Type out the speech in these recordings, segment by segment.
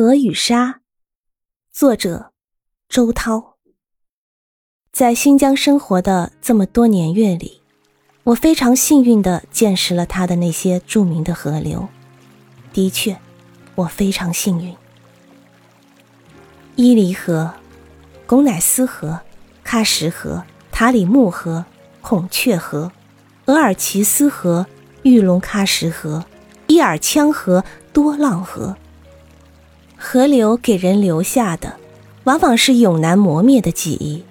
河与沙，作者周涛。在新疆生活的这么多年月里，我非常幸运的见识了它的那些著名的河流。的确，我非常幸运。伊犁河、巩乃斯河、喀什河、塔里木河、孔雀河、额尔齐斯河、玉龙喀什河、伊尔羌河、多浪河。河流给人留下的，往往是永难磨灭的记忆，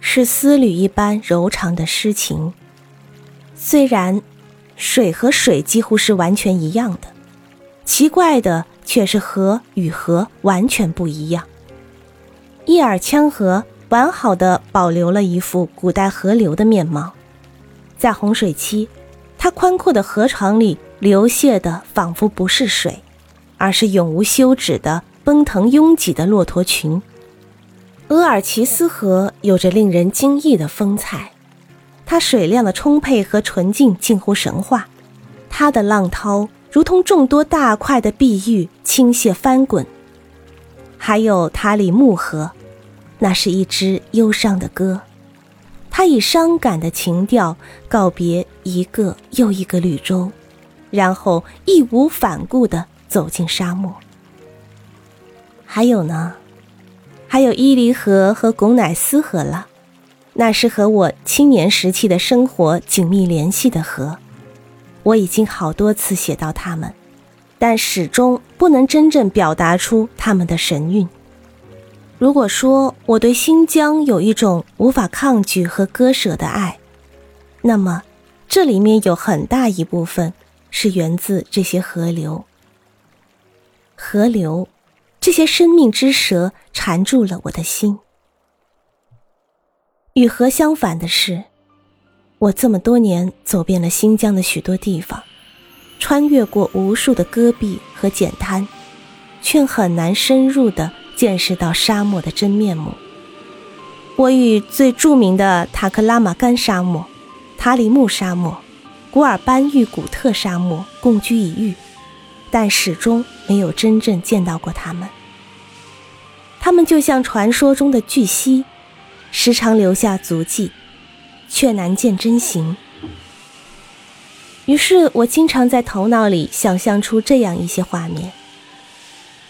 是丝缕一般柔长的诗情。虽然水和水几乎是完全一样的，奇怪的却是河与河完全不一样。伊尔羌河完好的保留了一副古代河流的面貌，在洪水期，它宽阔的河床里流泻的仿佛不是水。而是永无休止的奔腾拥挤的骆驼群。额尔齐斯河有着令人惊异的风采，它水量的充沛和纯净近乎神话，它的浪涛如同众多大块的碧玉倾泻翻滚。还有塔里木河，那是一支忧伤的歌，它以伤感的情调告别一个又一个绿洲，然后义无反顾的。走进沙漠，还有呢，还有伊犁河和巩乃斯河了，那是和我青年时期的生活紧密联系的河。我已经好多次写到他们，但始终不能真正表达出他们的神韵。如果说我对新疆有一种无法抗拒和割舍的爱，那么这里面有很大一部分是源自这些河流。河流，这些生命之蛇缠住了我的心。与河相反的是，我这么多年走遍了新疆的许多地方，穿越过无数的戈壁和碱滩，却很难深入的见识到沙漠的真面目。我与最著名的塔克拉玛干沙漠、塔里木沙漠、古尔班玉古特沙漠共居一域。但始终没有真正见到过他们。他们就像传说中的巨蜥，时常留下足迹，却难见真形。于是我经常在头脑里想象出这样一些画面：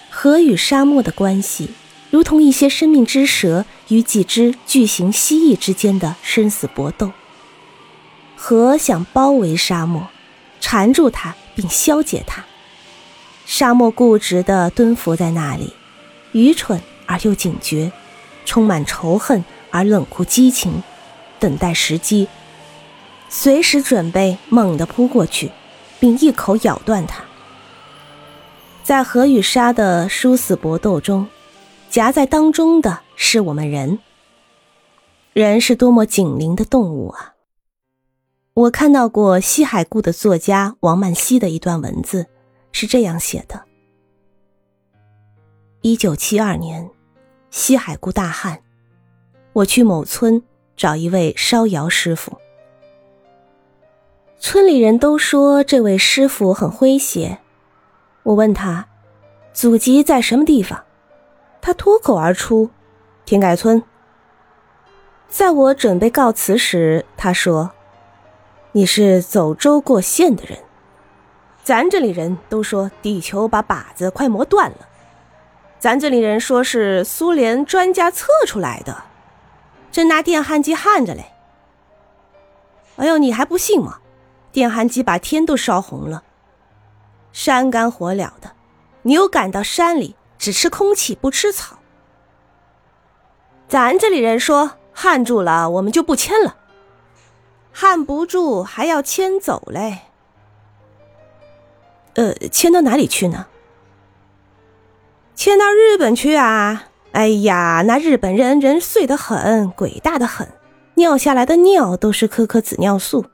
河与沙漠的关系，如同一些生命之蛇与几只巨型蜥蜴之间的生死搏斗。河想包围沙漠，缠住它并消解它。沙漠固执地蹲伏在那里，愚蠢而又警觉，充满仇恨而冷酷激情，等待时机，随时准备猛地扑过去，并一口咬断它。在河与沙的殊死搏斗中，夹在当中的是我们人。人是多么紧灵的动物啊！我看到过西海固的作家王曼希的一段文字。是这样写的：一九七二年，西海固大旱，我去某村找一位烧窑师傅。村里人都说这位师傅很诙谐。我问他祖籍在什么地方，他脱口而出：“田改村。”在我准备告辞时，他说：“你是走州过县的人。”咱这里人都说地球把靶子快磨断了，咱这里人说是苏联专家测出来的，正拿电焊机焊着嘞。哎呦，你还不信吗？电焊机把天都烧红了，山干火燎的，你又赶到山里只吃空气不吃草。咱这里人说焊住了，我们就不迁了；焊不住还要迁走嘞。呃，迁到哪里去呢？迁到日本去啊！哎呀，那日本人人碎得很，鬼大的很，尿下来的尿都是颗颗紫尿素。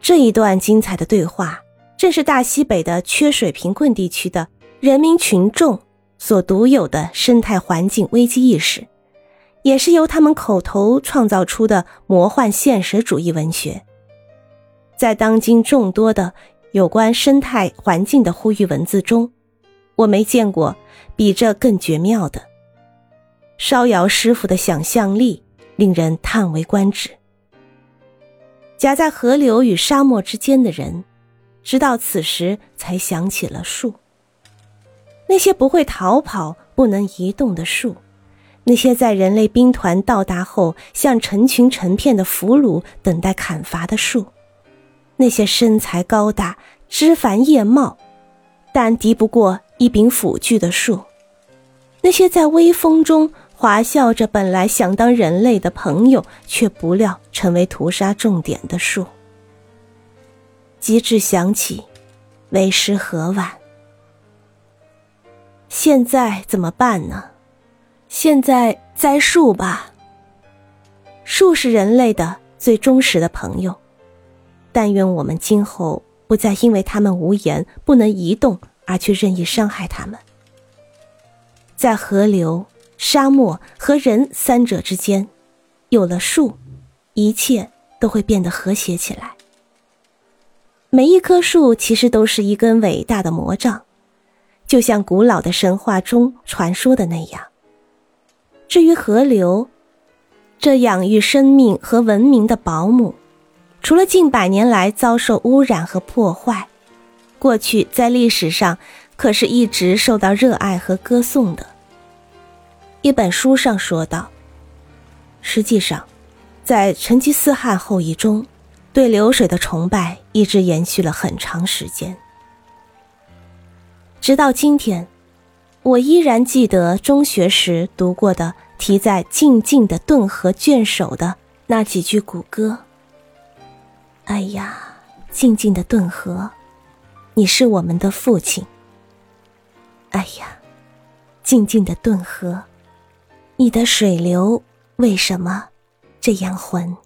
这一段精彩的对话，正是大西北的缺水贫困地区的人民群众所独有的生态环境危机意识，也是由他们口头创造出的魔幻现实主义文学，在当今众多的。有关生态环境的呼吁文字中，我没见过比这更绝妙的。烧窑师傅的想象力令人叹为观止。夹在河流与沙漠之间的人，直到此时才想起了树。那些不会逃跑、不能移动的树，那些在人类兵团到达后像成群成片的俘虏等待砍伐的树，那些身材高大、枝繁叶茂，但敌不过一柄斧锯的树，那些在微风中。华笑着，本来想当人类的朋友，却不料成为屠杀重点的树。及至想起，为时何晚？现在怎么办呢？现在栽树吧。树是人类的最忠实的朋友，但愿我们今后不再因为他们无言、不能移动而去任意伤害他们。在河流。沙漠和人三者之间，有了树，一切都会变得和谐起来。每一棵树其实都是一根伟大的魔杖，就像古老的神话中传说的那样。至于河流，这养育生命和文明的保姆，除了近百年来遭受污染和破坏，过去在历史上可是一直受到热爱和歌颂的。一本书上说道：“实际上，在成吉思汗后裔中，对流水的崇拜一直延续了很长时间。直到今天，我依然记得中学时读过的题在静静的顿河卷首的那几句古歌。哎呀，静静的顿河，你是我们的父亲。哎呀，静静的顿河。”你的水流为什么这样浑？